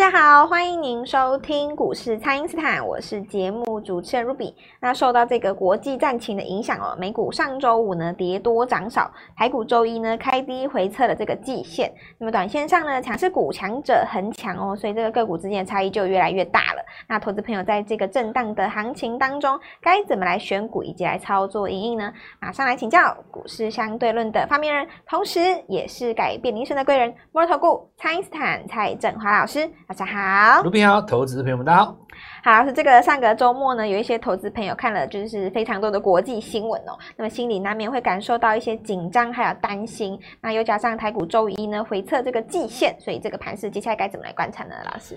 大家好，欢迎您收听股市蔡因斯坦，我是节目主持人 Ruby。那受到这个国际战情的影响哦，美股上周五呢跌多涨少，台股周一呢开低回测了这个季线。那么短线上呢强势股强者恒强哦，所以这个个股之间的差异就越来越大了。那投资朋友在这个震荡的行情当中，该怎么来选股以及来操作因应呢？马上来请教股市相对论的发明人，同时也是改变您生的贵人——摩尔投顾蔡因斯坦蔡振华老师。大家好，卢平好，投资朋友们大家好。好，是这个上个周末呢，有一些投资朋友看了就是非常多的国际新闻哦，那么心里难免会感受到一些紧张还有担心。那又加上台股周一呢回测这个季线，所以这个盘势接下来该怎么来观察呢？老师，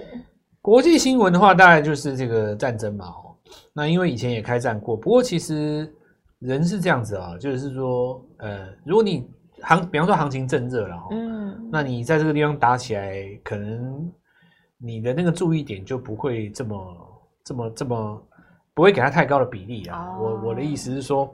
国际新闻的话，大概就是这个战争嘛。哦，那因为以前也开战过，不过其实人是这样子啊，就是说，呃，如果你行，比方说行情正热了，嗯，那你在这个地方打起来，可能。你的那个注意点就不会这么、这么、这么，不会给他太高的比例啊。Oh. 我我的意思是说，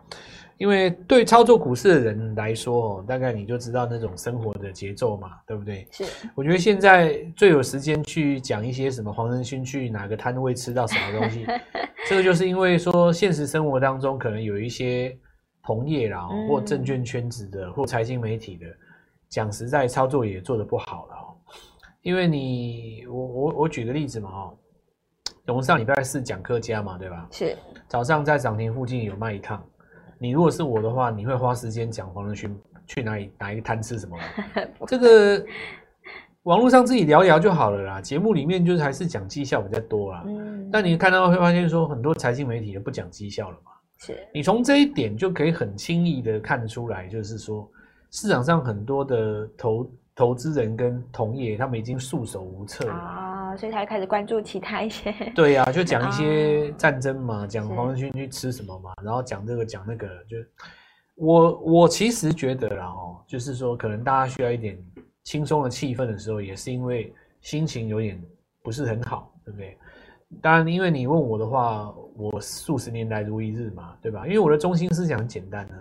因为对操作股市的人来说，大概你就知道那种生活的节奏嘛，对不对？是。我觉得现在最有时间去讲一些什么黄仁勋去哪个摊位吃到什么东西，这个就是因为说现实生活当中可能有一些同业啦，或证券圈子的，或财经媒体的，讲实在操作也做得不好了。因为你我我我举个例子嘛哈，我们上礼拜四讲客家嘛，对吧？是。早上在涨停附近有卖一趟，你如果是我的话，你会花时间讲黄仁勋去哪里哪一个摊吃什么吗？这个网络上自己聊聊就好了啦。节目里面就是还是讲绩效比较多啦。嗯。但你看到会发现说，很多财经媒体也不讲绩效了嘛。是。你从这一点就可以很轻易的看出来，就是说市场上很多的投。投资人跟同业，他们已经束手无策了啊，所以才开始关注其他一些。对呀、啊，就讲一些战争嘛，讲黄仁勋去吃什么嘛，然后讲这个讲那个，就我我其实觉得啦哦，就是说可能大家需要一点轻松的气氛的时候，也是因为心情有点不是很好，对不对？当然，因为你问我的话，我数十年来如一日嘛，对吧？因为我的中心思想很简单呢。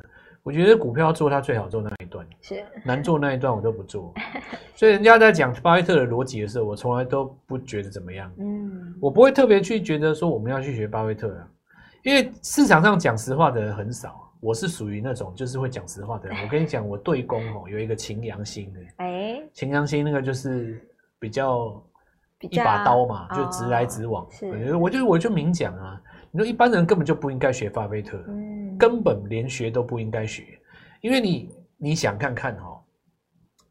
我觉得股票要做，它最好做那一段，是难做那一段我都不做。所以人家在讲巴菲特的逻辑的时候，我从来都不觉得怎么样。嗯，我不会特别去觉得说我们要去学巴菲特啊，因为市场上讲实话的人很少。我是属于那种就是会讲实话的人。我跟你讲，我对公哦有一个擎羊星的，哎，擎羊星那个就是比较一把刀嘛，就直来直往。是，我就我就明讲啊，你说一般人根本就不应该学巴菲特。嗯。根本连学都不应该学，因为你你想看看哦，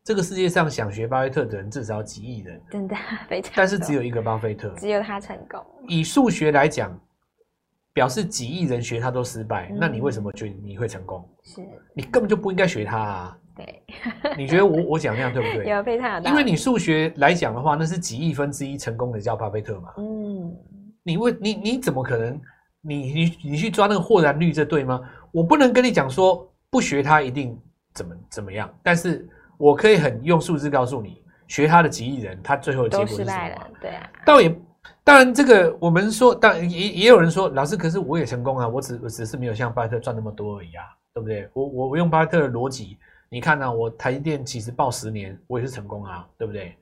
这个世界上想学巴菲特的人至少几亿人，真的 非常，但是只有一个巴菲特，只有他成功。以数学来讲，表示几亿人学他都失败，嗯，那你为什么觉得你会成功？是你根本就不应该学他啊！对，你觉得我我讲那样对不对？有非常有，因为你数学来讲的话，那是几亿分之一成功的叫巴菲特嘛。嗯，你为你你怎么可能？你你你去抓那个豁然率，这对吗？我不能跟你讲说不学他一定怎么怎么样，但是我可以很用数字告诉你，学他的几亿人，他最后的结果是什么？对啊，倒也当然这个我们说，当然也也有人说，老师，可是我也成功啊，我只我只是没有像巴菲特赚那么多而已啊，对不对？我我我用巴菲特的逻辑，你看呢、啊？我台积电其实报十年，我也是成功啊，对不对？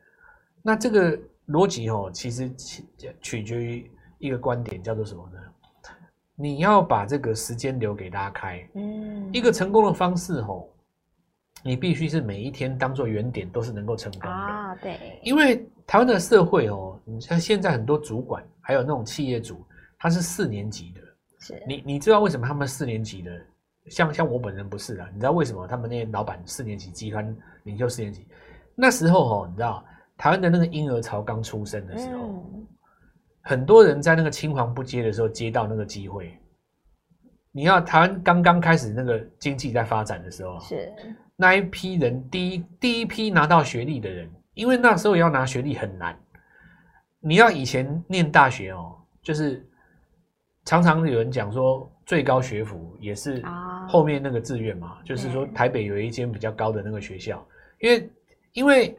那这个逻辑哦，其实取取决于一个观点，叫做什么呢？你要把这个时间留给拉开，嗯，一个成功的方式吼，你必须是每一天当做原点，都是能够成功的啊。对，因为台湾的社会哦，你像现在很多主管，还有那种企业主，他是四年级的，是你你知道为什么他们四年级的？像像我本人不是的，你知道为什么他们那些老板四年级集团领袖四年级？那时候哦，你知道台湾的那个婴儿潮刚出生的时候。嗯很多人在那个青黄不接的时候接到那个机会，你要台湾刚刚开始那个经济在发展的时候，是那一批人第一第一批拿到学历的人，因为那时候要拿学历很难。你要以前念大学哦，就是常常有人讲说最高学府也是后面那个志愿嘛，就是说台北有一间比较高的那个学校，因为因为。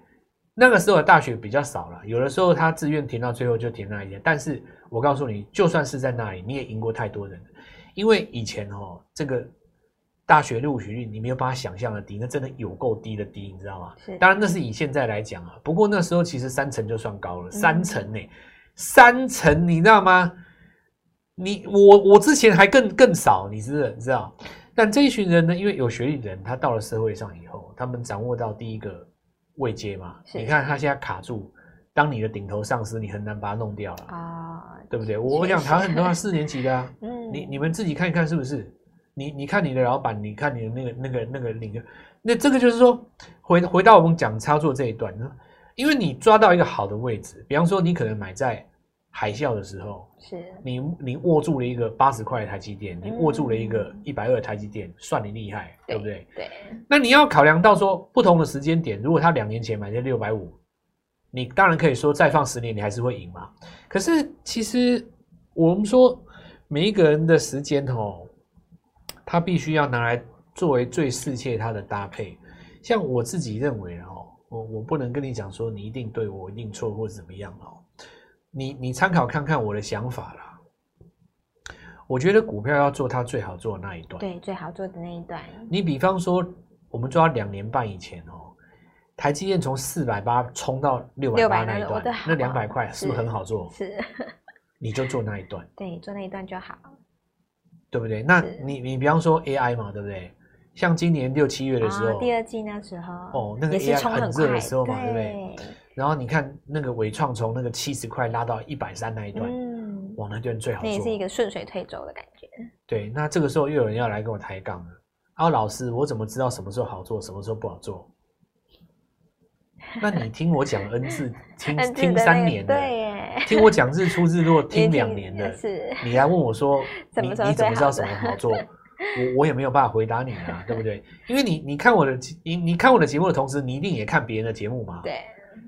那个时候的大学比较少了，有的时候他志愿填到最后就填那一间。但是我告诉你，就算是在那里，你也赢过太多人。因为以前哦，这个大学录取率你没有办法想象的低，那真的有够低的低，你知道吗？是。当然那是以现在来讲啊，不过那时候其实三成就算高了，三成呢、欸，三成你知道吗？你我我之前还更更少，你知不知道？但这一群人呢，因为有学历的人，他到了社会上以后，他们掌握到第一个位阶嘛。你看他现在卡住，当你的顶头上司，你很难把它弄掉了啊，对不对？我想谈很多四年级的啊，嗯，你你们自己看一看是不是？你你看你的老板，你看你的那个那个那个领个，那这个就是说，回回到我们讲操作这一段呢，因为你抓到一个好的位置，比方说你可能买在海啸的时候，是你你握住了一个八十块的台积电，你握住了一个一百二的台积电，算你厉害，对不对？对。那你要考量到说不同的时间点，如果他两年前买在六百五，你当然可以说再放十年你还是会赢嘛。可是其实我们说每一个人的时间哦。他必须要拿来作为最适切他的搭配，像我自己认为哦，我我不能跟你讲说你一定对我一定错或者怎么样哦，你你参考看看我的想法啦。我觉得股票要做它最好做的那一段，对，最好做的那一段。你比方说，我们抓两年半以前哦，台积电从四百八冲到六百八那一段，那两百块是不是很好做？是，你就做那一段，对，做那一段就好。对不对？那你你比方说 AI 嘛，对不对？像今年六七月的时候，哦、第二季那时候，哦，那个 AI 很热的时候嘛，对，对不对？然后你看那个伟创从那个七十块拉到一百三那一段，嗯，哇，那段最好做，那也是一个顺水推舟的感觉。对，那这个时候又有人要来跟我抬杠了。啊，老师，我怎么知道什么时候好做，什么时候不好做？那你听我讲 N 字，听听三年的，听我讲日出日落，听两年的，是，你来问我说，你你怎么知道什么好做？我我也没有办法回答你啊，对不对？因为你你看我的你你看我的节目的同时，你一定也看别人的节目嘛。对。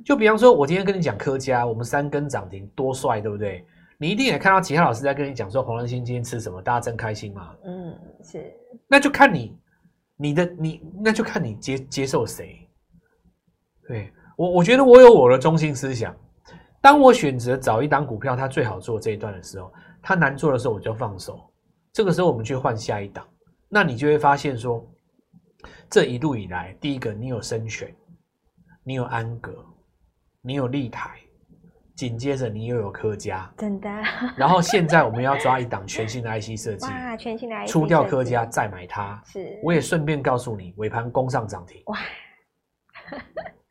就比方说，我今天跟你讲科嘉，我们三根涨停，多帅，对不对？你一定也看到其他老师在跟你讲说，黄仁勋今天吃什么，大家真开心嘛。嗯，是。那就看你你的你，那就看你接接受谁。对我，我觉得我有我的中心思想。当我选择找一档股票，它最好做这一段的时候，它难做的时候，我就放手。这个时候，我们去换下一档。那你就会发现说，这一路以来，第一个，你有声权，你有安格，你有立台，紧接着你又有科家，真的。然后现在我们要抓一档 全新的 IC 设计，哇，全新的 IC 出掉科家再买它。是，我也顺便告诉你，尾盘攻上涨停。哇。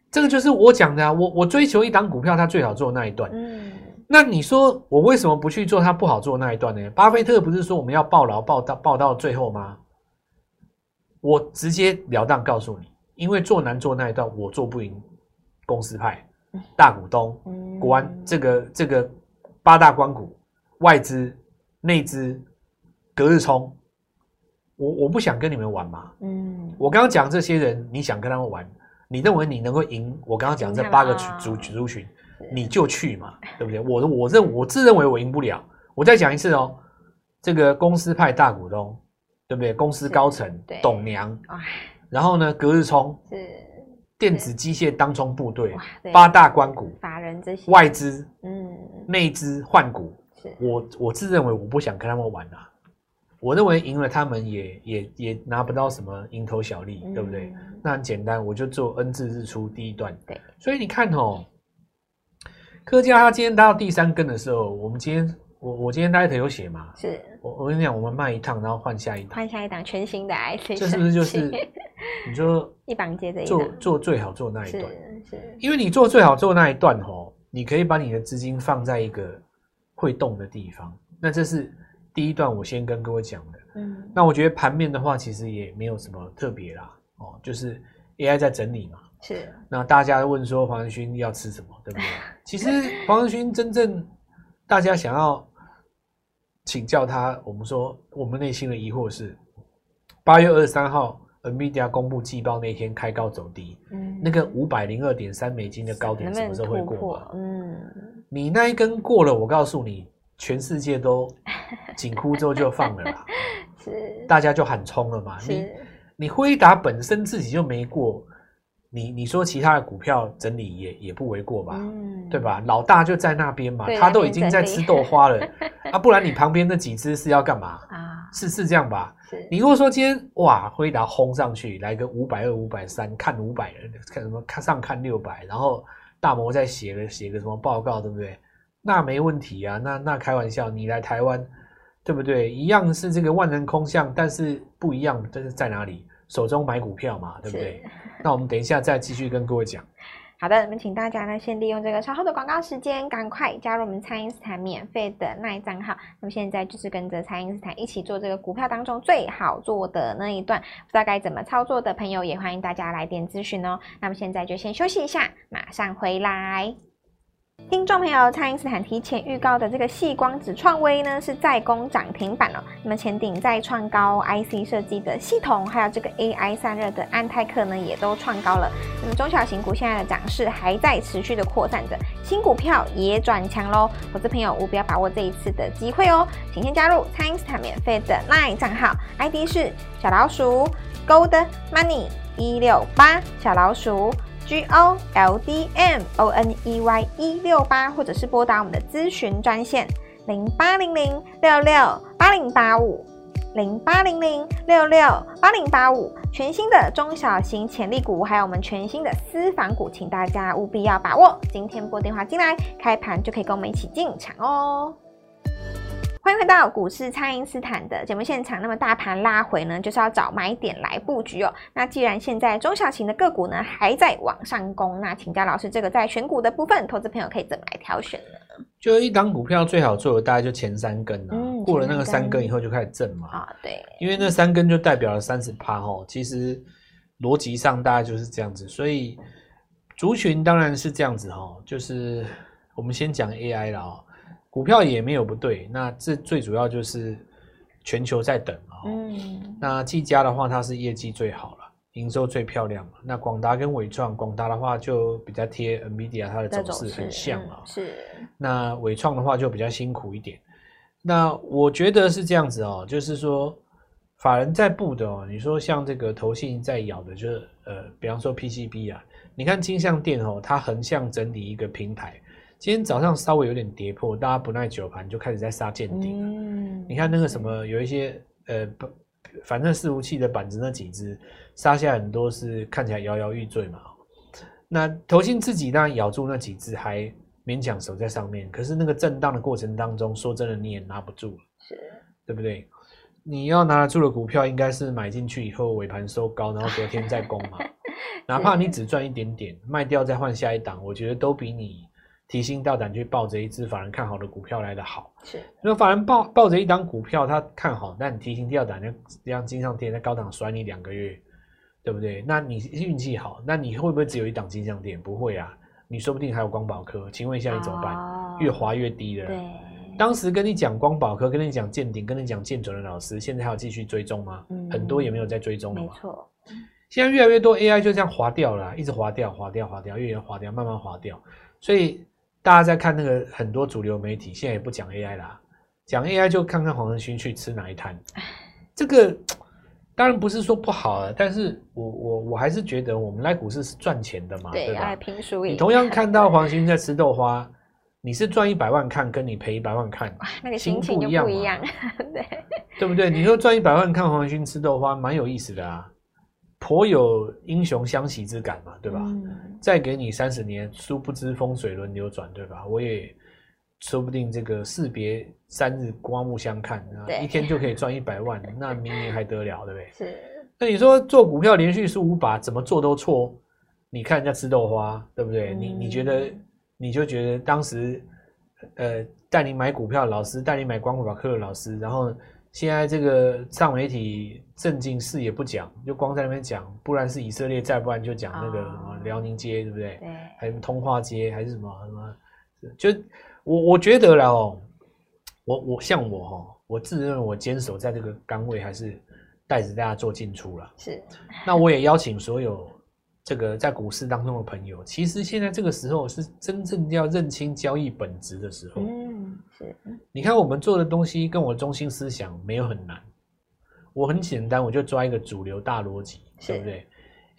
这个就是我讲的啊，我我追求一档股票，它最好做那一段。嗯，那你说我为什么不去做它不好做那一段呢？巴菲特不是说我们要抱牢抱到抱到最后吗？我直截了当告诉你，因为做难做那一段，我做不赢公司派大股东、国安这个这个八大关股、外资、内资、隔日冲，我我不想跟你们玩嘛。嗯，我刚刚讲这些人，你想跟他们玩？你认为你能够赢？我刚刚讲这八个族族群，你就去嘛，对不对？我我认我自认为我赢不了。我再讲一次哦，这个公司派大股东，对不对？公司高层董娘，然后呢，隔日冲是电子机械当中部队，八大关股法人这些外资，嗯，内资换股，我我自认为我不想跟他们玩啊。我认为赢了他们也也也拿不到什么蝇头小利，嗯、对不对？那很简单，我就做 N 字日出第一段。对，所以你看哦，科嘉他今天搭到第三根的时候，我们今天我我今天大家有写嘛？是我我跟你讲，我们卖一趟，然后换下一档，换下一档全新的 IC，这是不是就是你说一档接着做做最好做那一段？是，是因为你做最好做那一段哦，你可以把你的资金放在一个会动的地方，那这是。第一段我先跟各位讲的，嗯，那我觉得盘面的话，其实也没有什么特别啦，哦，就是 AI 在整理嘛，是。那大家问说黄仁勋要吃什么，对不对？其实黄仁勋真正大家想要请教他，我们说我们内心的疑惑是，八月二十三号 NVIDIA 公布季报那天开高走低，嗯，那个五百零二点三美金的高点什么时候会过？嗯，你那一根过了，我告诉你。全世界都紧箍咒就放了啦，是大家就喊冲了嘛。你你辉达本身自己就没过，你你说其他的股票整理也也不为过吧？嗯，对吧？老大就在那边嘛，他都已经在吃豆花了 啊，不然你旁边那几只是要干嘛啊？是是这样吧？你如果说今天哇，辉达轰上去，来个五百二、五百三，看五百人，看什么看上看六百，然后大摩再写个写个什么报告，对不对？那没问题啊，那那开玩笑，你来台湾，对不对？一样是这个万人空巷，但是不一样，这是在哪里？手中买股票嘛，对不对？那我们等一下再继续跟各位讲。好的，那么请大家呢，先利用这个稍后的广告时间，赶快加入我们蔡因斯坦免费的 LINE 账号。那么现在就是跟着蔡因斯坦一起做这个股票当中最好做的那一段，不知道该怎么操作的朋友，也欢迎大家来电咨询哦。那么现在就先休息一下，马上回来。听众朋友，蔡因斯坦提前预告的这个细光子创威呢，是在攻涨停板哦。那么前顶再创高，IC 设计的系统，还有这个 AI 散热的安泰克呢，也都创高了。那么中小型股现在的涨势还在持续的扩散着，新股票也转强喽。投资朋友务必要把握这一次的机会哦，请先加入蔡因斯坦免费的 LINE 账号，ID 是小老鼠 Gold Money 一六八小老鼠。G O L D M O N E Y 一六八，或者是拨打我们的咨询专线零八零零六六八零八五零八零零六六八零八五。全新的中小型潜力股，还有我们全新的私房股，请大家务必要把握。今天拨电话进来，开盘就可以跟我们一起进场哦。欢迎回到股市，蔡因斯坦的节目现场。那么大盘拉回呢，就是要找买点来布局哦。那既然现在中小型的个股呢还在往上攻，那请教老师，这个在选股的部分，投资朋友可以怎么来挑选呢？就一档股票最好做的大概就前三根啊，嗯、过了那个三根以后就开始震嘛。啊，对，因为那三根就代表了三十趴哦。其实逻辑上大概就是这样子，所以族群当然是这样子哈。就是我们先讲 AI 了哦。股票也没有不对，那这最主要就是全球在等啊。嗯，那技嘉的话，它是业绩最好了，营收最漂亮。那广达跟伟创，广达的话就比较贴 NVIDIA，它的走势很像啊。是。那伟创的话就比较辛苦一点。那我觉得是这样子哦，就是说法人在布的哦。你说像这个投信在咬的，就是呃，比方说 PCB 啊，你看金像电哦，它横向整理一个平台。今天早上稍微有点跌破，大家不耐久盘就开始在杀见顶。嗯，你看那个什么，有一些呃，反正伺服器的板子那几只杀下很多是看起来摇摇欲坠嘛。那投信自己当然咬住那几只还勉强守在上面，可是那个震荡的过程当中，说真的你也拿不住，是，对不对？你要拿得住的股票，应该是买进去以后尾盘收高，然后隔天再攻嘛。哪怕你只赚一点点，卖掉再换下一档，我觉得都比你。提心吊胆去抱着一只法人看好的股票来的好，是。那法人抱抱着一档股票，他看好，那你提心吊胆就让金上电在高档甩你两个月，对不对？那你运气好，那你会不会只有一档金上电？不会啊，你说不定还有光宝科。请问一下你怎么办？哦、越滑越低了。对。当时跟你讲光宝科，跟你讲见顶，跟你讲见准的老师，现在还有继续追踪吗？嗯、很多也没有在追踪了。没错。现在越来越多 AI 就这样滑掉了，一直滑掉，滑掉，滑掉，越来越滑掉，慢慢滑掉，所以。大家在看那个很多主流媒体，现在也不讲 AI 啦，讲 AI 就看看黄仁勋去吃哪一摊。这个当然不是说不好啊，但是我我我还是觉得我们来股市是赚钱的嘛，对，对吧？拼输赢。你同样看到黄仁勋在吃豆花，你是赚一百万看，跟你赔一百万看，那个心情就不一样，不一样，对对不对？你说赚一百万看黄仁勋吃豆花，蛮有意思的啊。颇有英雄相惜之感嘛，对吧？嗯、再给你三十年，殊不知风水轮流转，对吧？我也说不定这个士别三日，刮目相看啊，一天就可以赚一百万，那明年还得了，对不对？是。那你说做股票连续输五把，怎么做都错？你看人家吃豆花，对不对？嗯、你你觉得你就觉得当时呃带你买股票的老师，带你买光宝科的老师，然后。现在这个上媒体正经事也不讲，就光在那边讲，不然是以色列，再不然就讲那个什么辽宁街，对不对？对，还有通化街，还是什么什么？就我我觉得了哦，我我像我哈，我自认为我坚守在这个岗位，还是带着大家做进出了。是，那我也邀请所有这个在股市当中的朋友，其实现在这个时候是真正要认清交易本质的时候。嗯。是，你看我们做的东西跟我中心思想没有很难，我很简单，我就抓一个主流大逻辑，对不对？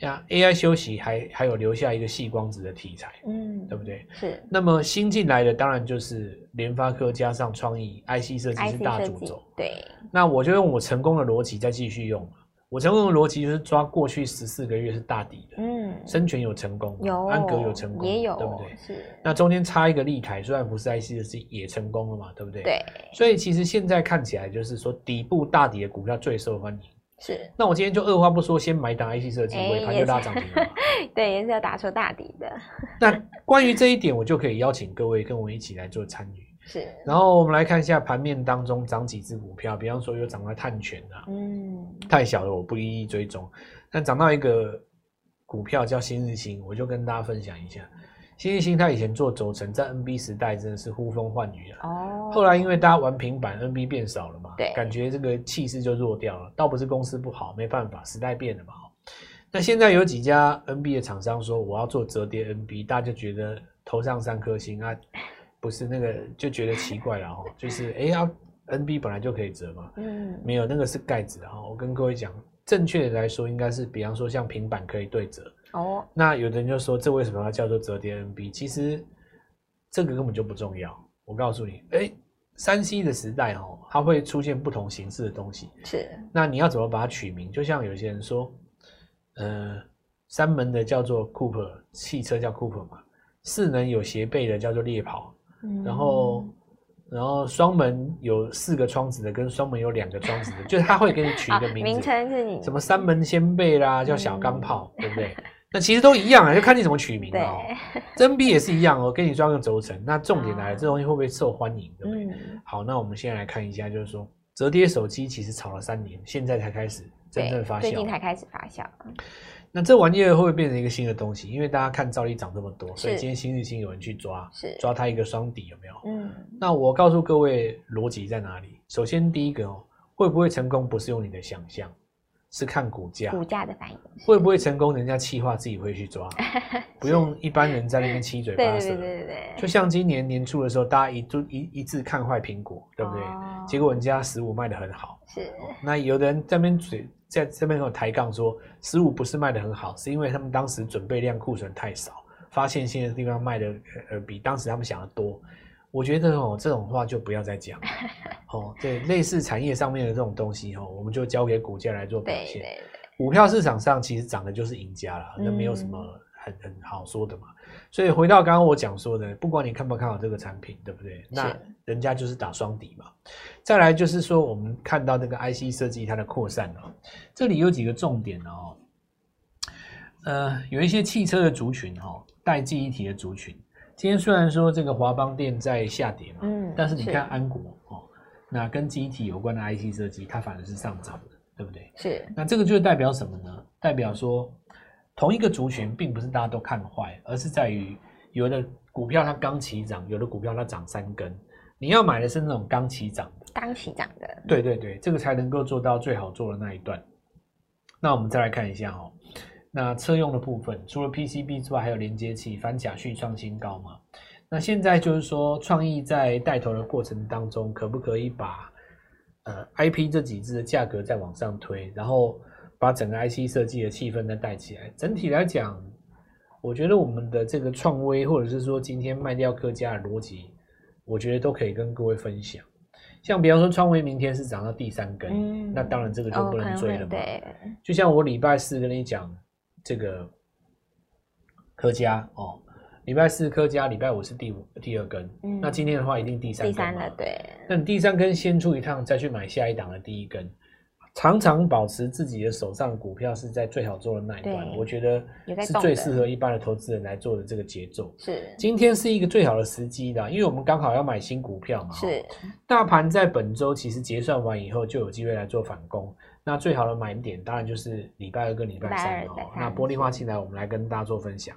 呀，AI 休息还还有留下一个细光子的题材，嗯，对不对？是。那么新进来的当然就是联发科加上创意 IC 设计是大主轴，对。那我就用我成功的逻辑再继续用。我成功的逻辑就是抓过去十四个月是大底的，嗯，生全有成功，有安格有成功，也有，对不对？是。那中间插一个立台，虽然不是 IC 设计也成功了嘛，对不对？对。所以其实现在看起来就是说底部大底的股票最受欢迎。是。那我今天就二话不说，先买档 IC 设计，尾盘就拉涨停了。对，也是要打出大底的。那关于这一点，我就可以邀请各位跟我一起来做参与。是，然后我们来看一下盘面当中涨几只股票，比方说有涨到碳权啊，嗯，太小了我不一一追踪，但涨到一个股票叫新日新，我就跟大家分享一下，新日新它以前做轴承，在 NB 时代真的是呼风唤雨啊，哦，后来因为大家玩平板，NB 变少了嘛，对，感觉这个气势就弱掉了，倒不是公司不好，没办法，时代变了嘛，那现在有几家 NB 的厂商说我要做折叠 NB，大家就觉得头上三颗星啊。不是那个就觉得奇怪了哈，就是哎呀，NB 本来就可以折嘛，嗯，没有那个是盖子哈。我跟各位讲，正确的来说应该是，比方说像平板可以对折哦。那有的人就说，这为什么要叫做折叠 NB？其实这个根本就不重要。我告诉你，哎，三 C 的时代哦，它会出现不同形式的东西。是。那你要怎么把它取名？就像有些人说，呃，三门的叫做 Cooper，汽车叫 Cooper 嘛，四门有斜背的叫做猎跑。然后，然后双门有四个窗子的，跟双门有两个窗子的，就是他会给你取一个名字，名称是你什么三门先辈啦，叫小钢炮，对不对？那其实都一样啊，就看你怎么取名哦。真币也是一样哦，给你装个轴承。那重点来了，这东西会不会受欢迎，对不对？好，那我们现在来看一下，就是说折叠手机其实炒了三年，现在才开始真正发酵，最近才开始发酵。那这玩意儿会不会变成一个新的东西？因为大家看兆利涨这么多，所以今天新日新有人去抓，是抓它一个双底有没有？嗯，那我告诉各位逻辑在哪里？首先第一个哦，会不会成功不是用你的想象，是看股价，股价的反应。会不会成功？人家企划自己会去抓，不用一般人在那边七嘴八舌。对对对对对。就像今年年初的时候，大家一都一一致看坏苹果，对不对？哦、结果人家十五卖的很好。是。那有的人在那边嘴。在这边有抬杠说，十五不是卖的很好，是因为他们当时准备量库存太少，发现现在地方卖的呃比当时他们想的多。我觉得哦，这种话就不要再讲 哦。对，类似产业上面的这种东西哦，我们就交给股价来做表现。股票市场上其实涨的就是赢家了，那没有什么很很好说的嘛。所以回到刚刚我讲说的，不管你看不看好这个产品，对不对？那人家就是打双底嘛。再来就是说，我们看到这个 IC 设计它的扩散哦，这里有几个重点哦。呃，有一些汽车的族群哦，带记忆体的族群，今天虽然说这个华邦电在下跌嘛，嗯，但是你看安国哦，那跟记忆体有关的 IC 设计，它反而是上涨的，对不对？是。那这个就代表什么呢？代表说。同一个族群，并不是大家都看坏，而是在于有的股票它刚起涨，有的股票它涨三根，你要买的是那种刚起涨的，刚起涨的，对对对，这个才能够做到最好做的那一段。那我们再来看一下哦，那车用的部分，除了 PCB 之外，还有连接器，反甲续创新高嘛？那现在就是说，创意在带头的过程当中，可不可以把呃 IP 这几只的价格再往上推，然后？把整个 IC 设计的气氛再带起来。整体来讲，我觉得我们的这个创威，或者是说今天卖掉科嘉的逻辑，我觉得都可以跟各位分享。像比方说创威明天是涨到第三根，嗯，那当然这个就不能追了嘛。就像我礼拜四跟你讲这个科嘉哦，礼拜四科嘉，礼拜五是第五第二根，嗯，那今天的话一定第三根。了，对。那你第三根先出一趟，再去买下一档的第一根。常常保持自己的手上股票是在最好做的那一段，我觉得是最适合一般的投资人来做的这个节奏。是，今天是一个最好的时机的，因为我们刚好要买新股票嘛。是，大盘在本周其实结算完以后就有机会来做反攻。那最好的买点当然就是礼拜二跟礼拜三哦。那玻璃化进来，我们来跟大家做分享。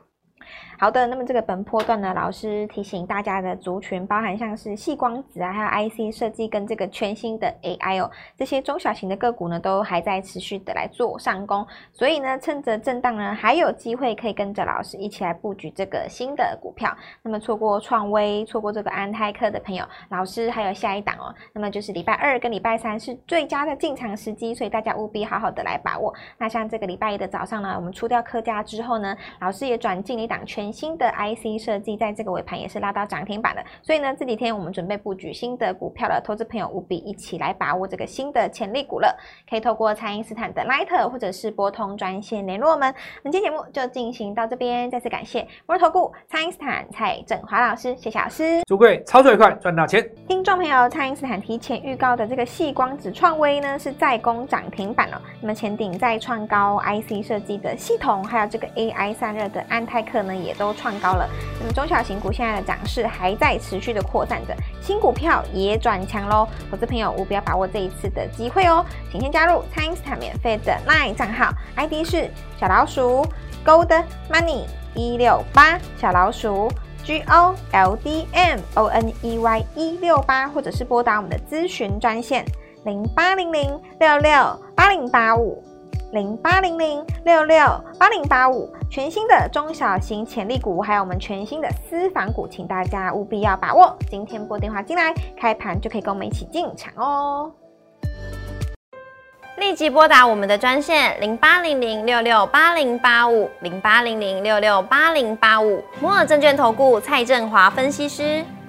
好的，那么这个本波段呢，老师提醒大家的族群包含像是细光子啊，还有 IC 设计跟这个全新的 AI 哦，这些中小型的个股呢，都还在持续的来做上攻，所以呢，趁着震荡呢，还有机会可以跟着老师一起来布局这个新的股票。那么错过创威、错过这个安泰克的朋友，老师还有下一档哦，那么就是礼拜二跟礼拜三是最佳的进场时机，所以大家务必好好的来把握。那像这个礼拜一的早上呢，我们出掉科家之后呢，老师也转进了一档全新的 IC 设计，在这个尾盘也是拉到涨停板的。所以呢，这几天我们准备布局新的股票了，投资朋友务必一起来把握这个新的潜力股了。可以透过蔡因斯坦的 Line 或者是拨通专线联络我们。本期节目就进行到这边，再次感谢摩尔投顾蔡因斯坦蔡振华老师，谢谢老师。祝各位操作愉快，赚大钱。听众朋友，蔡因斯坦提前预告的这个细光子创威呢，是在攻涨停板哦。那么前顶再创高，IC 设计的系统，还有这个 AI 散热的安泰克呢，也都创高了。那么中小型股现在的涨势还在持续的扩散着，新股票也转强喽。投资朋友务必要把握这一次的机会哦，请先加入蔡因斯坦免费的 LINE 账号，ID 是小老鼠 Gold Money 一六八，小老鼠 G O L D M O N E Y 一六八，或者是拨打我们的咨询专线零八零零六六八零八五。零八零零六六八零八五，全新的中小型潜力股，还有我们全新的私房股，请大家务必要把握。今天拨电话进来，开盘就可以跟我们一起进场哦。立即拨打我们的专线零八零零六六八零八五零八零零六六八零八五，摩尔证券投顾蔡振华分析师。